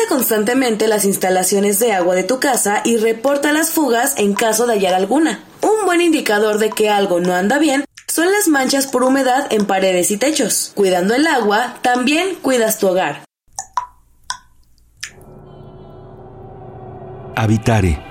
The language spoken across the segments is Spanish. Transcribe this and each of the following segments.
Revisa constantemente las instalaciones de agua de tu casa y reporta las fugas en caso de hallar alguna. Un buen indicador de que algo no anda bien son las manchas por humedad en paredes y techos. Cuidando el agua, también cuidas tu hogar. Habitare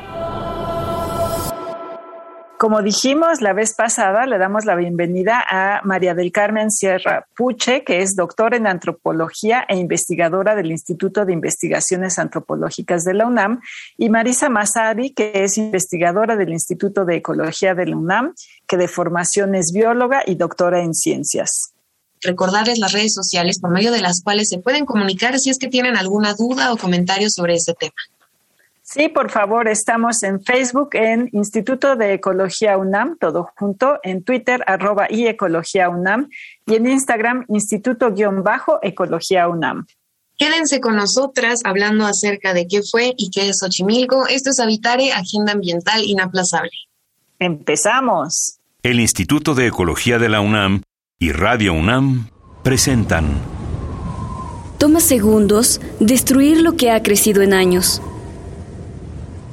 como dijimos la vez pasada, le damos la bienvenida a María del Carmen Sierra Puche, que es doctora en antropología e investigadora del Instituto de Investigaciones Antropológicas de la UNAM, y Marisa Masari, que es investigadora del Instituto de Ecología de la UNAM, que de formación es bióloga y doctora en ciencias recordarles las redes sociales por medio de las cuales se pueden comunicar si es que tienen alguna duda o comentario sobre este tema. Sí, por favor, estamos en Facebook en Instituto de Ecología UNAM, todo junto, en Twitter arroba y Ecología UNAM y en Instagram Instituto-Ecología UNAM. Quédense con nosotras hablando acerca de qué fue y qué es Xochimilco. Esto es Habitare, Agenda Ambiental Inaplazable. Empezamos. El Instituto de Ecología de la UNAM y Radio UNAM presentan. Toma segundos destruir lo que ha crecido en años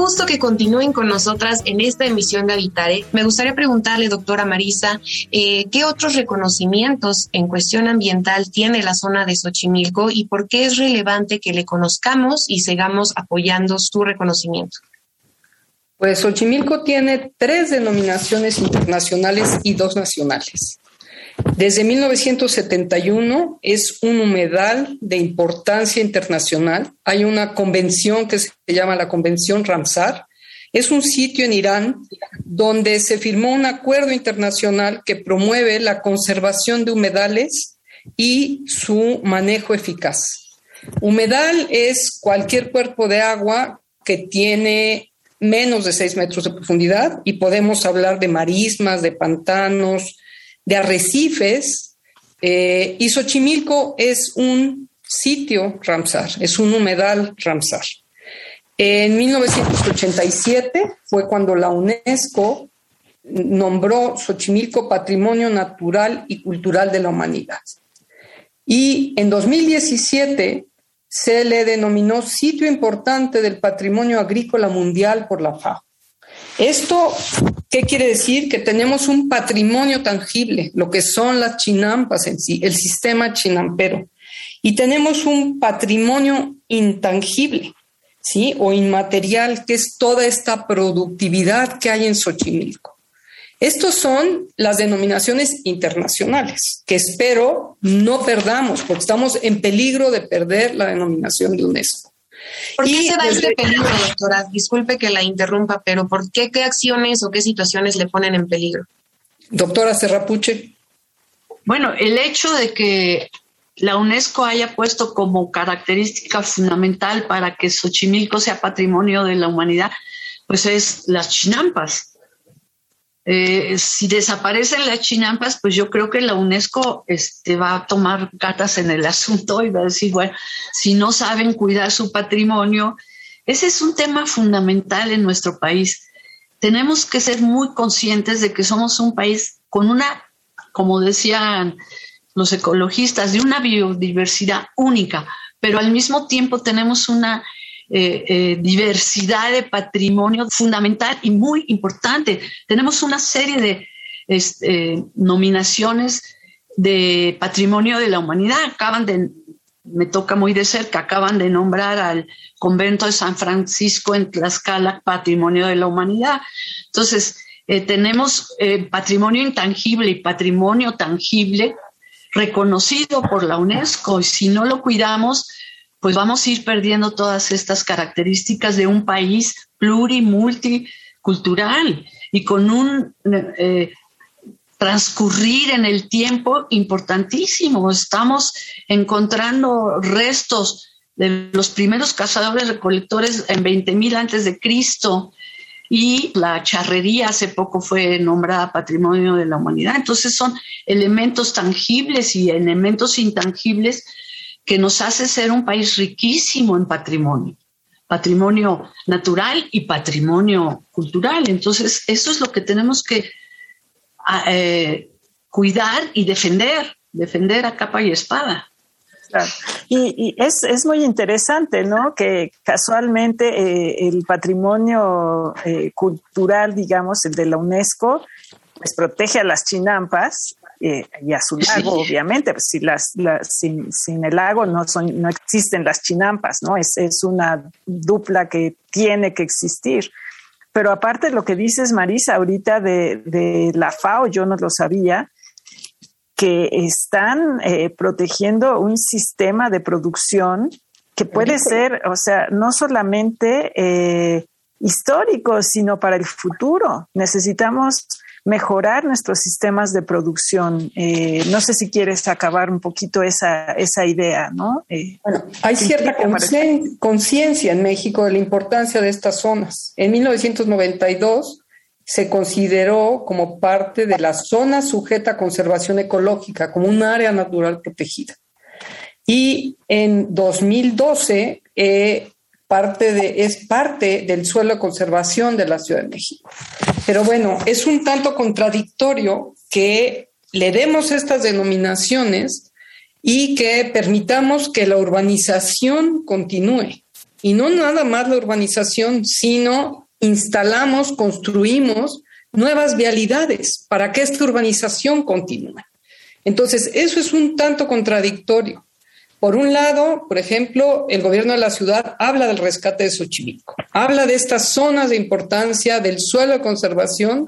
Gusto que continúen con nosotras en esta emisión de Habitare. Me gustaría preguntarle, doctora Marisa, eh, ¿qué otros reconocimientos en cuestión ambiental tiene la zona de Xochimilco y por qué es relevante que le conozcamos y sigamos apoyando su reconocimiento? Pues Xochimilco tiene tres denominaciones internacionales y dos nacionales. Desde 1971 es un humedal de importancia internacional. Hay una convención que se llama la Convención Ramsar. Es un sitio en Irán donde se firmó un acuerdo internacional que promueve la conservación de humedales y su manejo eficaz. Humedal es cualquier cuerpo de agua que tiene menos de 6 metros de profundidad y podemos hablar de marismas, de pantanos, de arrecifes, eh, y Xochimilco es un sitio Ramsar, es un humedal Ramsar. En 1987 fue cuando la UNESCO nombró Xochimilco Patrimonio Natural y Cultural de la Humanidad. Y en 2017 se le denominó Sitio Importante del Patrimonio Agrícola Mundial por la FAO. Esto, ¿qué quiere decir? Que tenemos un patrimonio tangible, lo que son las chinampas en sí, el sistema chinampero. Y tenemos un patrimonio intangible, ¿sí? O inmaterial, que es toda esta productividad que hay en Xochimilco. Estos son las denominaciones internacionales, que espero no perdamos, porque estamos en peligro de perder la denominación de UNESCO. ¿Por qué se da este peligro, doctora? Disculpe que la interrumpa, pero ¿por qué qué acciones o qué situaciones le ponen en peligro? Doctora Serrapuche. Bueno, el hecho de que la UNESCO haya puesto como característica fundamental para que Xochimilco sea patrimonio de la humanidad, pues es las chinampas. Eh, si desaparecen las chinampas, pues yo creo que la UNESCO este, va a tomar cartas en el asunto y va a decir, bueno, si no saben cuidar su patrimonio, ese es un tema fundamental en nuestro país. Tenemos que ser muy conscientes de que somos un país con una, como decían los ecologistas, de una biodiversidad única, pero al mismo tiempo tenemos una eh, eh, diversidad de patrimonio fundamental y muy importante. Tenemos una serie de este, nominaciones de patrimonio de la humanidad. Acaban de, me toca muy de cerca, acaban de nombrar al convento de San Francisco en Tlaxcala patrimonio de la humanidad. Entonces, eh, tenemos patrimonio intangible y patrimonio tangible reconocido por la UNESCO y si no lo cuidamos, pues vamos a ir perdiendo todas estas características de un país pluri, multicultural y con un eh, transcurrir en el tiempo importantísimo. Estamos encontrando restos de los primeros cazadores recolectores en 20.000 antes de Cristo y la charrería hace poco fue nombrada Patrimonio de la Humanidad. Entonces son elementos tangibles y elementos intangibles que nos hace ser un país riquísimo en patrimonio, patrimonio natural y patrimonio cultural. Entonces eso es lo que tenemos que eh, cuidar y defender, defender a capa y espada. Y, es, muy interesante, ¿no? Que casualmente eh, el patrimonio eh, cultural, digamos, el de la UNESCO, pues protege a las chinampas y a su lago, obviamente. Pues si las, sin, sin, el lago no, son, no existen las chinampas, ¿no? Es, es una dupla que tiene que existir. Pero aparte de lo que dices, Marisa, ahorita de, la FAO, yo no lo sabía, que están eh, protegiendo un sistema de producción que puede ser, o sea, no solamente eh, histórico, sino para el futuro. Necesitamos mejorar nuestros sistemas de producción. Eh, no sé si quieres acabar un poquito esa, esa idea, ¿no? Eh, bueno, hay cierta conciencia en México de la importancia de estas zonas. En 1992 se consideró como parte de la zona sujeta a conservación ecológica, como un área natural protegida. Y en 2012 eh, parte es parte del suelo de conservación de la Ciudad de México. Pero bueno, es un tanto contradictorio que le demos estas denominaciones y que permitamos que la urbanización continúe. Y no nada más la urbanización, sino instalamos, construimos nuevas vialidades para que esta urbanización continúe. Entonces, eso es un tanto contradictorio. Por un lado, por ejemplo, el gobierno de la ciudad habla del rescate de Xochimilco, habla de estas zonas de importancia del suelo de conservación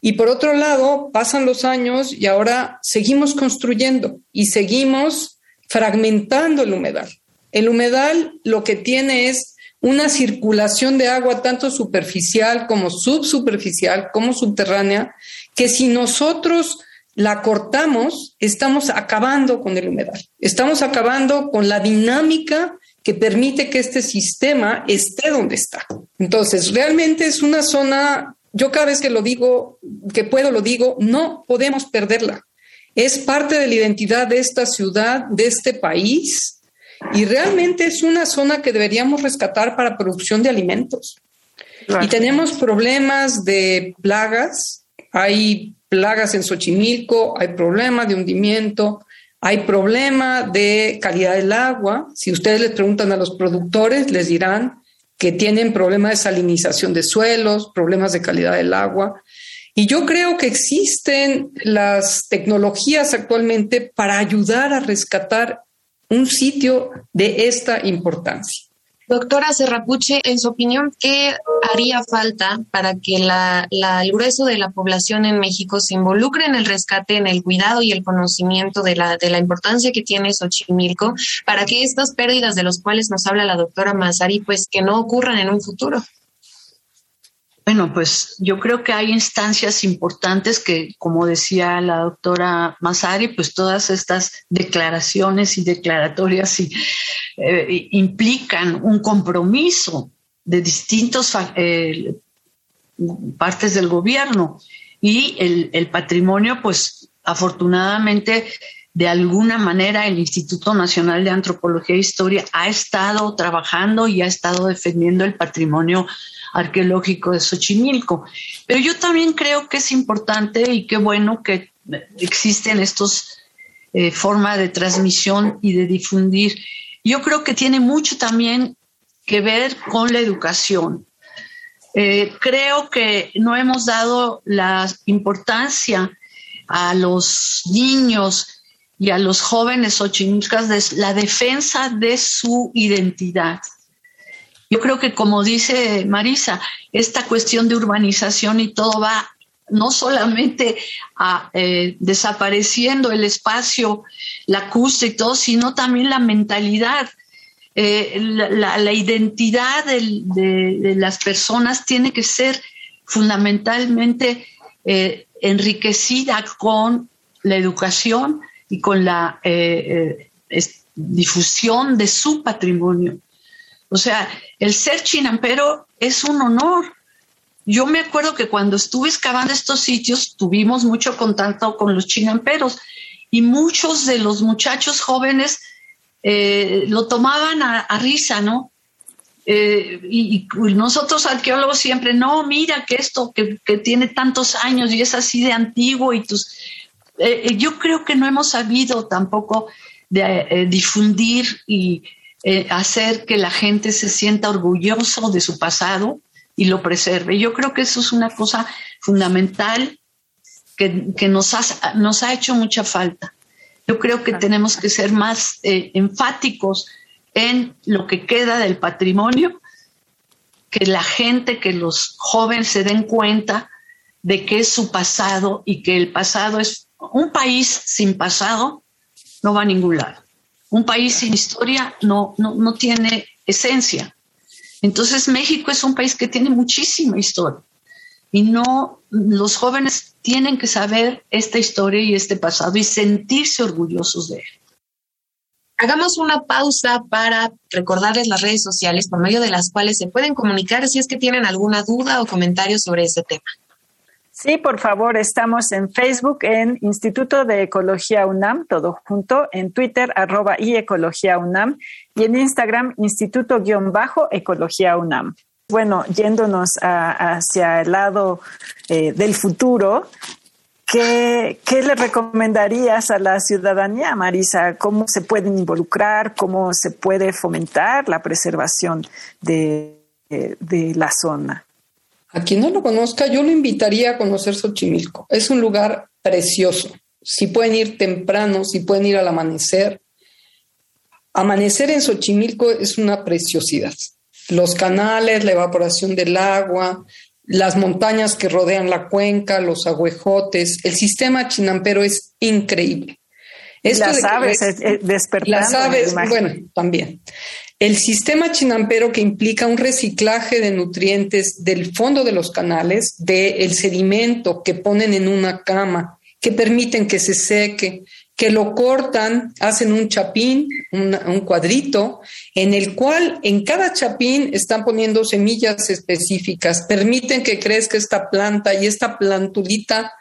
y por otro lado, pasan los años y ahora seguimos construyendo y seguimos fragmentando el humedal. El humedal lo que tiene es una circulación de agua tanto superficial como subsuperficial, como subterránea, que si nosotros la cortamos, estamos acabando con el humedal, estamos acabando con la dinámica que permite que este sistema esté donde está. Entonces, realmente es una zona, yo cada vez que lo digo, que puedo lo digo, no podemos perderla. Es parte de la identidad de esta ciudad, de este país, y realmente es una zona que deberíamos rescatar para producción de alimentos. Y tenemos problemas de plagas, hay plagas en Xochimilco, hay problema de hundimiento, hay problema de calidad del agua. Si ustedes les preguntan a los productores, les dirán que tienen problemas de salinización de suelos, problemas de calidad del agua. Y yo creo que existen las tecnologías actualmente para ayudar a rescatar un sitio de esta importancia. Doctora Serrapuche, en su opinión, ¿qué haría falta para que la, el grueso de la población en México se involucre en el rescate, en el cuidado y el conocimiento de la, de la importancia que tiene Xochimilco, para que estas pérdidas de las cuales nos habla la doctora Mazari, pues que no ocurran en un futuro? Bueno, pues yo creo que hay instancias importantes que, como decía la doctora Masari, pues todas estas declaraciones y declaratorias eh, implican un compromiso de distintas eh, partes del gobierno. Y el, el patrimonio, pues afortunadamente de alguna manera el Instituto Nacional de Antropología e Historia ha estado trabajando y ha estado defendiendo el patrimonio arqueológico de Xochimilco. Pero yo también creo que es importante y qué bueno que existen estos eh, formas de transmisión y de difundir. Yo creo que tiene mucho también que ver con la educación. Eh, creo que no hemos dado la importancia a los niños y a los jóvenes xochimilcas de la defensa de su identidad. Yo creo que como dice Marisa, esta cuestión de urbanización y todo va no solamente eh, desapareciendo el espacio lacustre y todo, sino también la mentalidad. Eh, la, identidad de, las personas tiene que ser fundamentalmente eh, enriquecida con la educación y con la difusión de su patrimonio. O sea, el ser chinampero es un honor. Yo me acuerdo que cuando estuve excavando estos sitios tuvimos mucho contacto con los chinamperos y muchos de los muchachos jóvenes eh, lo tomaban a, risa, ¿no? Eh, y, nosotros arqueólogos siempre, no, mira que esto que, tiene tantos años y es así de antiguo y tus... Eh, yo creo que no hemos sabido tampoco de difundir y eh, hacer que la gente se sienta orgulloso de su pasado y lo preserve. Yo creo que eso es una cosa fundamental que, nos, ha, nos ha hecho mucha falta. Yo creo que tenemos que ser más eh, enfáticos en lo que queda del patrimonio, que la gente, que los jóvenes se den cuenta de que es su pasado y que el pasado es un país sin pasado, no va a ningún lado. Un país sin historia no, no, tiene esencia. Entonces México es un país que tiene muchísima historia y no los jóvenes tienen que saber esta historia y este pasado y sentirse orgullosos de él. Hagamos una pausa para recordarles las redes sociales por medio de las cuales se pueden comunicar si es que tienen alguna duda o comentario sobre este tema. Sí, por favor, estamos en Facebook en Instituto de Ecología UNAM, todo junto, en Twitter, arroba y Ecología UNAM, y en Instagram, Instituto-Ecología UNAM. Bueno, yéndonos hacia el lado eh, del futuro, ¿qué, ¿qué, le recomendarías a la ciudadanía, Marisa? ¿Cómo se pueden involucrar? ¿Cómo se puede fomentar la preservación de, eh, de la zona? A quien no lo conozca, yo lo invitaría a conocer Xochimilco. Es un lugar precioso. Si pueden ir temprano, si pueden ir al amanecer. Amanecer en Xochimilco es una preciosidad. Los canales, la evaporación del agua, las montañas que rodean la cuenca, los agüejotes, el sistema chinampero es increíble. las aves eh, despertando. Las aves, bueno, también. El sistema chinampero que implica un reciclaje de nutrientes del fondo de los canales, del sedimento que ponen en una cama, que permiten que se seque, que lo cortan, hacen un chapín, un cuadrito, en el cual en cada chapín están poniendo semillas específicas, permiten que crezca esta planta y esta plantulita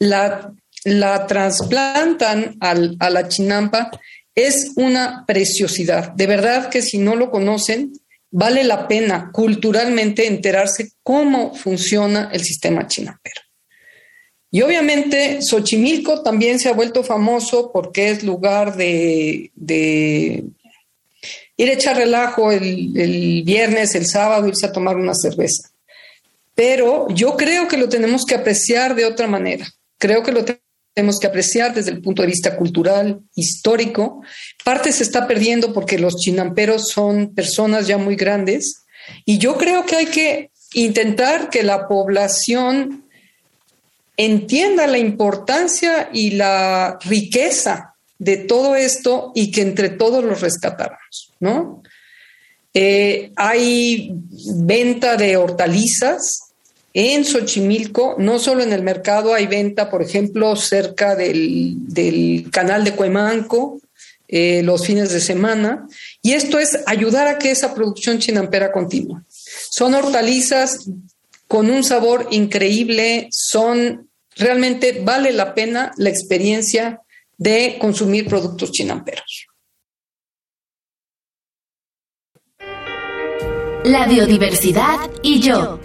la, la trasplantan al, a la chinampa es una preciosidad. De verdad que si no lo conocen, vale la pena culturalmente enterarse cómo funciona el sistema chinapero. Y obviamente Xochimilco también se ha vuelto famoso porque es lugar de, ir a echar relajo el, el, viernes, el sábado, irse a tomar una cerveza. Pero yo creo que lo tenemos que apreciar de otra manera. Creo que lo tenemos que apreciar desde el punto de vista cultural, histórico. Parte se está perdiendo porque los chinamperos son personas ya muy grandes y yo creo que hay que intentar que la población entienda la importancia y la riqueza de todo esto y que entre todos los rescatáramos, ¿no? Eh, hay venta de hortalizas, en Xochimilco, no solo en el mercado, hay venta, por ejemplo, cerca del, canal de Cuemanco, eh, los fines de semana, y esto es ayudar a que esa producción chinampera continúe. Son hortalizas con un sabor increíble, son realmente vale la pena la experiencia de consumir productos chinamperos. La biodiversidad y yo.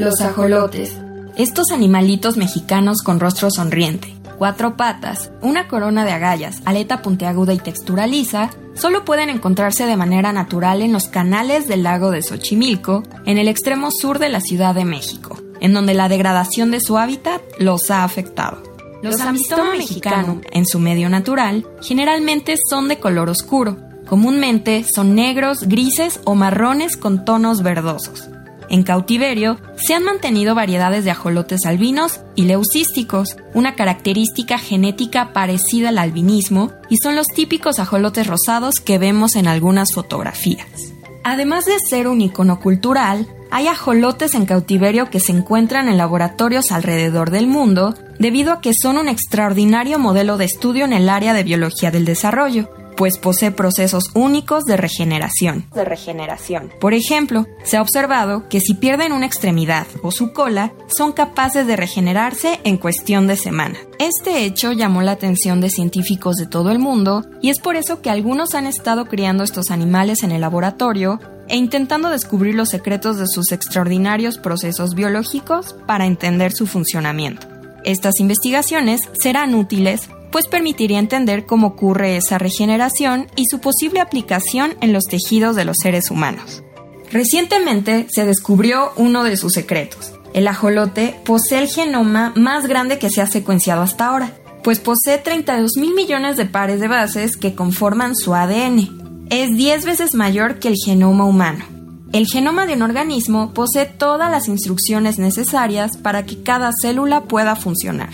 Los ajolotes. Estos animalitos mexicanos con rostro sonriente, cuatro patas, una corona de agallas, aleta puntiaguda y textura lisa, solo pueden encontrarse de manera natural en los canales del lago de Xochimilco, en el extremo sur de la Ciudad de México, en donde la degradación de su hábitat los ha afectado. Los amistoma mexicano, en su medio natural, generalmente son de color oscuro, Comúnmente son negros, grises o marrones con tonos verdosos. En cautiverio se han mantenido variedades de ajolotes albinos y leucísticos, una característica genética parecida al albinismo, y son los típicos ajolotes rosados que vemos en algunas fotografías. Además de ser un icono cultural, hay ajolotes en cautiverio que se encuentran en laboratorios alrededor del mundo debido a que son un extraordinario modelo de estudio en el área de biología del desarrollo, pues posee procesos únicos de regeneración. De regeneración. Por ejemplo, se ha observado que si pierden una extremidad o su cola, son capaces de regenerarse en cuestión de semana. Este hecho llamó la atención de científicos de todo el mundo y es por eso que algunos han estado criando estos animales en el laboratorio e intentando descubrir los secretos de sus extraordinarios procesos biológicos para entender su funcionamiento. Estas investigaciones serán útiles pues permitiría entender cómo ocurre esa regeneración y su posible aplicación en los tejidos de los seres humanos. Recientemente se descubrió uno de sus secretos. El ajolote posee el genoma más grande que se ha secuenciado hasta ahora, pues posee 32 mil millones de pares de bases que conforman su ADN. Es 10 veces mayor que el genoma humano. El genoma de un organismo posee todas las instrucciones necesarias para que cada célula pueda funcionar.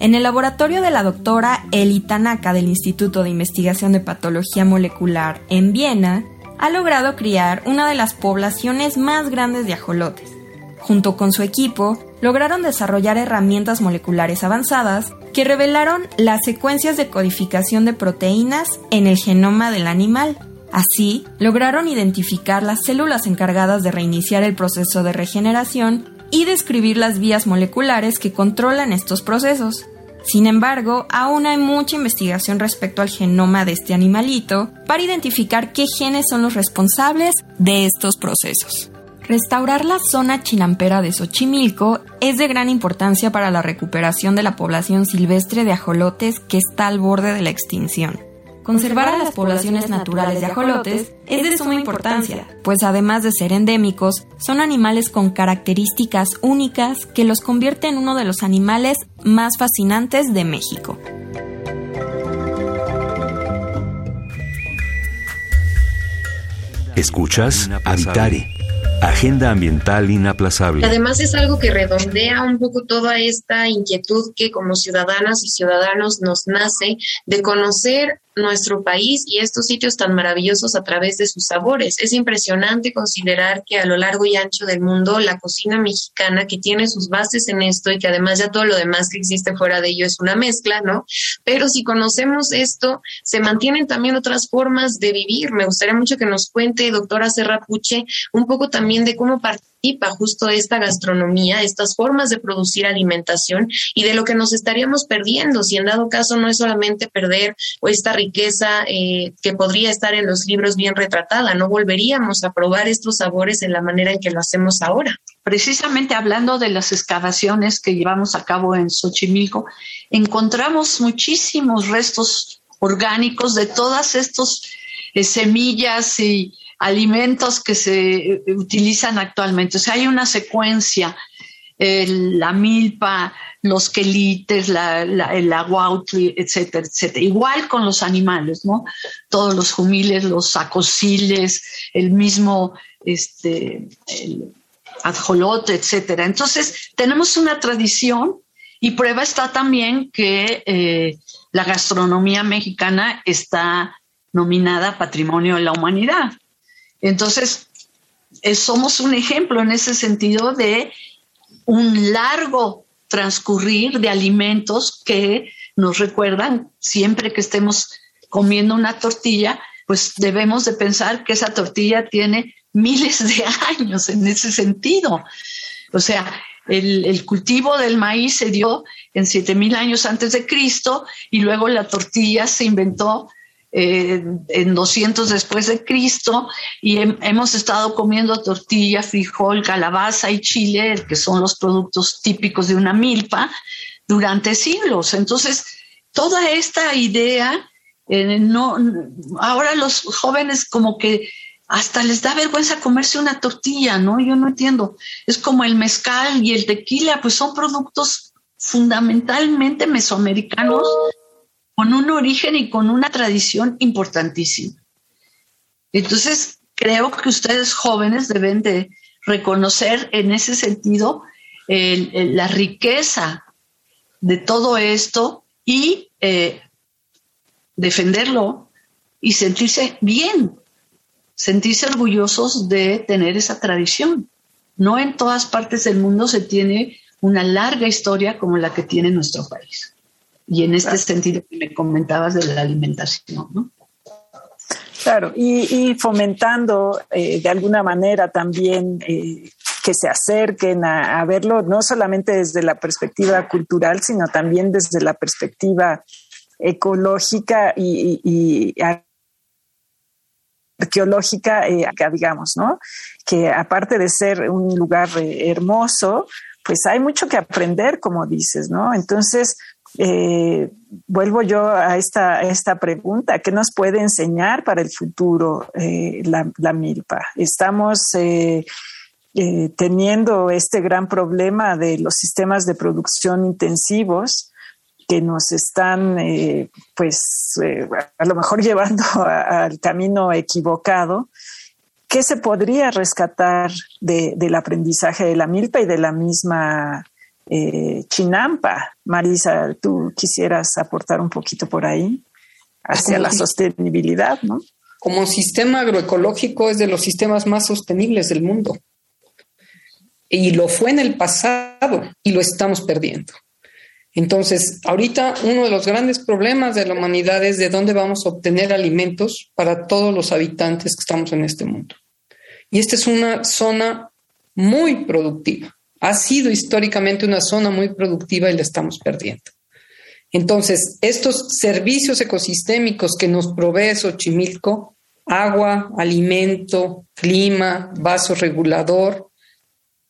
En el laboratorio de la doctora Eli Tanaka del Instituto de Investigación de Patología Molecular en Viena, ha logrado criar una de las poblaciones más grandes de ajolotes. Junto con su equipo, lograron desarrollar herramientas moleculares avanzadas que revelaron las secuencias de codificación de proteínas en el genoma del animal. Así, lograron identificar las células encargadas de reiniciar el proceso de regeneración y describir las vías moleculares que controlan estos procesos. Sin embargo, aún hay mucha investigación respecto al genoma de este animalito para identificar qué genes son los responsables de estos procesos. Restaurar la zona chinampera de Xochimilco es de gran importancia para la recuperación de la población silvestre de ajolotes que está al borde de la extinción. Conservar a las poblaciones naturales de ajolotes es de suma importancia, pues además de ser endémicos, son animales con características únicas que los convierte en uno de los animales más fascinantes de México. Escuchas Habitare Agenda Ambiental Inaplazable. Además es algo que redondea un poco toda esta inquietud que como ciudadanas y ciudadanos nos nace de conocer nuestro país y estos sitios tan maravillosos a través de sus sabores. Es impresionante considerar que a lo largo y ancho del mundo la cocina mexicana que tiene sus bases en esto y que además ya todo lo demás que existe fuera de ello es una mezcla, ¿no? Pero si conocemos esto, se mantienen también otras formas de vivir. Me gustaría mucho que nos cuente, doctora Serrapuche, un poco también de cómo participa justo esta gastronomía, estas formas de producir alimentación y de lo que nos estaríamos perdiendo si en dado caso no es solamente perder esta riqueza eh, que podría estar en los libros bien retratada, no volveríamos a probar estos sabores en la manera en que lo hacemos ahora. Precisamente hablando de las excavaciones que llevamos a cabo en Xochimilco, encontramos muchísimos restos orgánicos de todas estas eh, semillas y alimentos que se eh, utilizan actualmente. O sea, hay una secuencia, la milpa, los quelites, la, el aguautli, etcétera, etcétera. Igual con los animales, ¿no? Todos los jumiles, los acosiles, el mismo, este, el ajolote, etcétera. Entonces, tenemos una tradición y prueba está también que eh, la gastronomía mexicana está nominada Patrimonio de la Humanidad. Entonces, eh, somos un ejemplo en ese sentido de un largo transcurrir de alimentos que nos recuerdan siempre que estemos comiendo una tortilla, pues debemos de pensar que esa tortilla tiene miles de años en ese sentido. O sea, el, cultivo del maíz se dio en 7000 años antes de Cristo y luego la tortilla se inventó eh, en 200 después de Cristo y hemos estado comiendo tortilla, frijol, calabaza y chile, que son los productos típicos de una milpa, durante siglos. Entonces, toda esta idea, eh, no, ahora los jóvenes como que hasta les da vergüenza comerse una tortilla, ¿no? Yo no entiendo. Es como el mezcal y el tequila, pues son productos fundamentalmente mesoamericanos con un origen y con una tradición importantísima. Entonces, creo que ustedes jóvenes deben de reconocer en ese sentido la riqueza de todo esto y eh, defenderlo y sentirse bien, sentirse orgullosos de tener esa tradición. No en todas partes del mundo se tiene una larga historia como la que tiene nuestro país. Y en este sentido que me comentabas de la alimentación, ¿no? Claro, y, fomentando eh, de alguna manera también eh, que se acerquen a, verlo, no solamente desde la perspectiva cultural, sino también desde la perspectiva ecológica y, arqueológica, eh, digamos, ¿no? Que aparte de ser un lugar hermoso, pues hay mucho que aprender, como dices, ¿no? Entonces, eh, vuelvo yo a esta, esta pregunta, ¿qué nos puede enseñar para el futuro eh, la, milpa? Estamos eh, teniendo este gran problema de los sistemas de producción intensivos que nos están, pues, a lo mejor llevando al camino equivocado. ¿Qué se podría rescatar del aprendizaje de la milpa y de la misma eh, Chinampa. Marisa, tú quisieras aportar un poquito por ahí hacia la sostenibilidad, ¿no? Como sistema agroecológico es de los sistemas más sostenibles del mundo. Y lo fue en el pasado y lo estamos perdiendo. Entonces, ahorita uno de los grandes problemas de la humanidad es de dónde vamos a obtener alimentos para todos los habitantes que estamos en este mundo. Y esta es una zona muy productiva ha sido históricamente una zona muy productiva y la estamos perdiendo. Entonces, estos servicios ecosistémicos que nos provee Xochimilco, agua, alimento, clima, vaso regulador,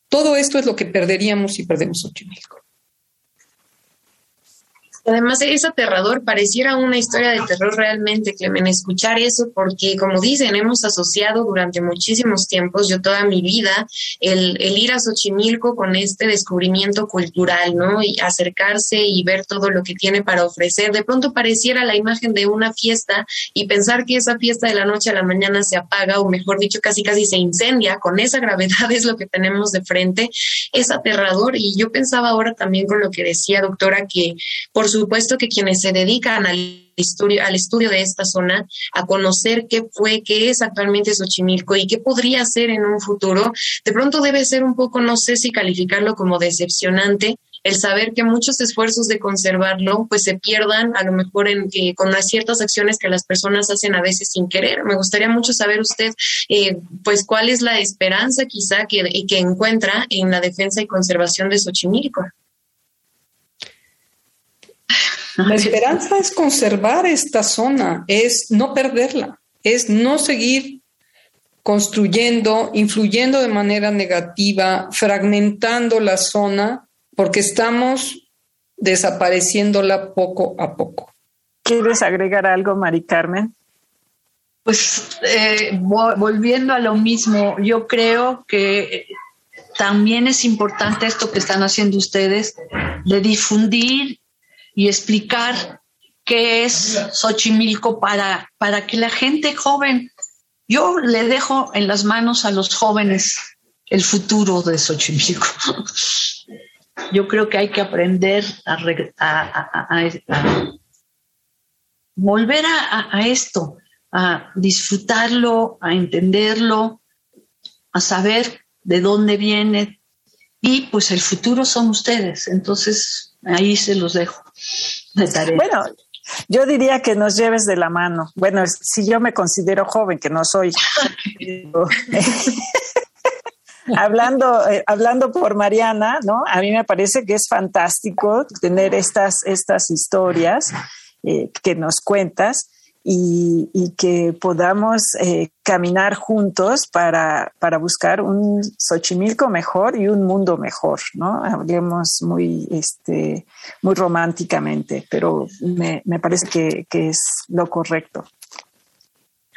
todo esto es lo que perderíamos si perdemos Xochimilco. Además es aterrador, pareciera una historia de terror realmente, Clemen, escuchar eso, porque como dicen, hemos asociado durante muchísimos tiempos, yo toda mi vida, el, el ir a Xochimilco con este descubrimiento cultural, ¿no? Y acercarse y ver todo lo que tiene para ofrecer. De pronto pareciera la imagen de una fiesta y pensar que esa fiesta de la noche a la mañana se apaga, o mejor dicho, casi casi se incendia, con esa gravedad es lo que tenemos de frente, es aterrador. Y yo pensaba ahora también con lo que decía doctora, que por supuesto que quienes se dedican al estudio, al estudio de esta zona, a conocer qué fue, qué es actualmente Xochimilco y qué podría ser en un futuro, de pronto debe ser un poco, no sé si calificarlo como decepcionante, el saber que muchos esfuerzos de conservarlo pues se pierdan a lo mejor en, eh, con las ciertas acciones que las personas hacen a veces sin querer. Me gustaría mucho saber usted eh, pues cuál es la esperanza quizá que, que encuentra en la defensa y conservación de Xochimilco. La esperanza es conservar esta zona, es no perderla, es no seguir construyendo, influyendo de manera negativa, fragmentando la zona, porque estamos desapareciéndola poco a poco. ¿Quieres agregar algo, Mari Carmen? Pues eh, volviendo a lo mismo, yo creo que también es importante esto que están haciendo ustedes de difundir y explicar qué es Xochimilco para, para que la gente joven, yo le dejo en las manos a los jóvenes el futuro de Xochimilco. Yo creo que hay que aprender a, volver a, esto, a disfrutarlo, a entenderlo, a saber de dónde viene. Y pues el futuro son ustedes. Entonces, ahí se los dejo. Bueno, yo diría que nos lleves de la mano. Bueno, si yo me considero joven, que no soy. hablando, eh, hablando por Mariana, ¿no? A mí me parece que es fantástico tener estas, estas historias eh, que nos cuentas y, que podamos eh, caminar juntos para, para, buscar un Xochimilco mejor y un mundo mejor, ¿no? Hablemos muy, este, muy románticamente, pero me, me parece que, que, es lo correcto.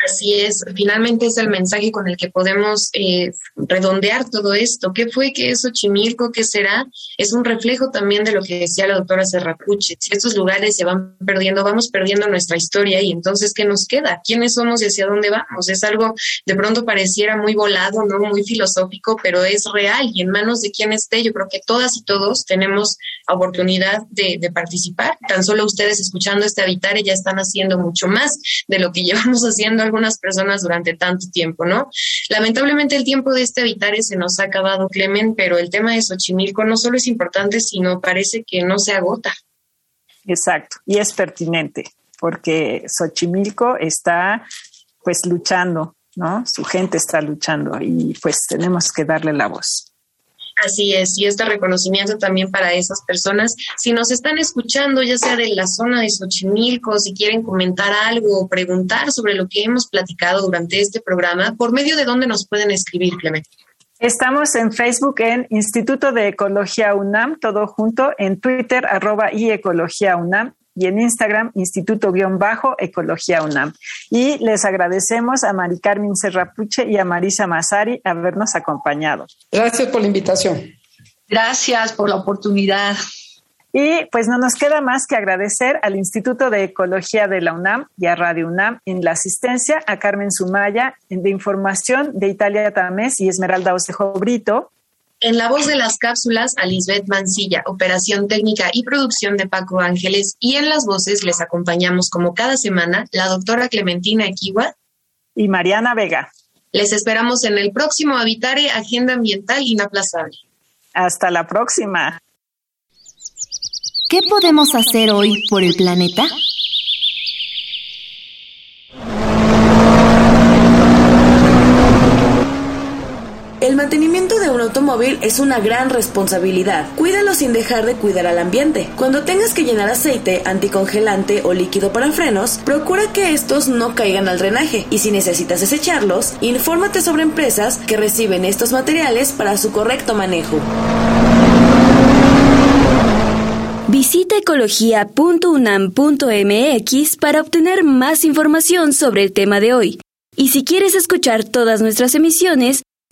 Así es, finalmente es el mensaje con el que podemos eh, redondear todo esto. ¿Qué fue que es Xochimilco? ¿Qué será? Es un reflejo también de lo que decía la doctora Serrapuche. Si estos lugares se van perdiendo, vamos perdiendo nuestra historia y entonces, ¿qué nos queda? ¿Quiénes somos y hacia dónde vamos? Es algo de pronto pareciera muy volado, no muy filosófico, pero es real y en manos de quien esté, yo creo que todas y todos tenemos oportunidad de, participar. Tan solo ustedes escuchando este habitar ya están haciendo mucho más de lo que llevamos haciendo algunas personas durante tanto tiempo, ¿no? Lamentablemente el tiempo de este habitar se nos ha acabado, Clemen, pero el tema de Xochimilco no solo es importante, sino parece que no se agota. Exacto, y es pertinente, porque Xochimilco está pues luchando, ¿no? Su gente está luchando y pues tenemos que darle la voz. Así es, y este reconocimiento también para esas personas. Si nos están escuchando, ya sea de la zona de Xochimilco, si quieren comentar algo o preguntar sobre lo que hemos platicado durante este programa, ¿por medio de dónde nos pueden escribir, Clemente? Estamos en Facebook en Instituto de Ecología UNAM, todo junto, en Twitter, arroba y Ecología UNAM, y en Instagram, Instituto-Ecología UNAM. Y les agradecemos a Mari Carmen Serrapuche y a Marisa Mazari habernos acompañado. Gracias por la invitación. Gracias por la oportunidad. Y pues no nos queda más que agradecer al Instituto de Ecología de la UNAM y a Radio UNAM en la asistencia, a Carmen Sumaya de información de Italia Tamés y Esmeralda Osejo Brito, en la voz de las cápsulas, a Lisbeth Mancilla, operación técnica y producción de Paco Ángeles, y en las voces les acompañamos como cada semana la doctora Clementina Equiwa y Mariana Vega. Les esperamos en el próximo Habitare Agenda Ambiental Inaplazable. Hasta la próxima. ¿Qué podemos hacer hoy por el planeta? El mantenimiento de un automóvil es una gran responsabilidad. Cuídalo sin dejar de cuidar al ambiente. Cuando tengas que llenar aceite, anticongelante o líquido para frenos, procura que estos no caigan al drenaje y si necesitas desecharlos, infórmate sobre empresas que reciben estos materiales para su correcto manejo. Visita ecología.unam.mx para obtener más información sobre el tema de hoy. Y si quieres escuchar todas nuestras emisiones,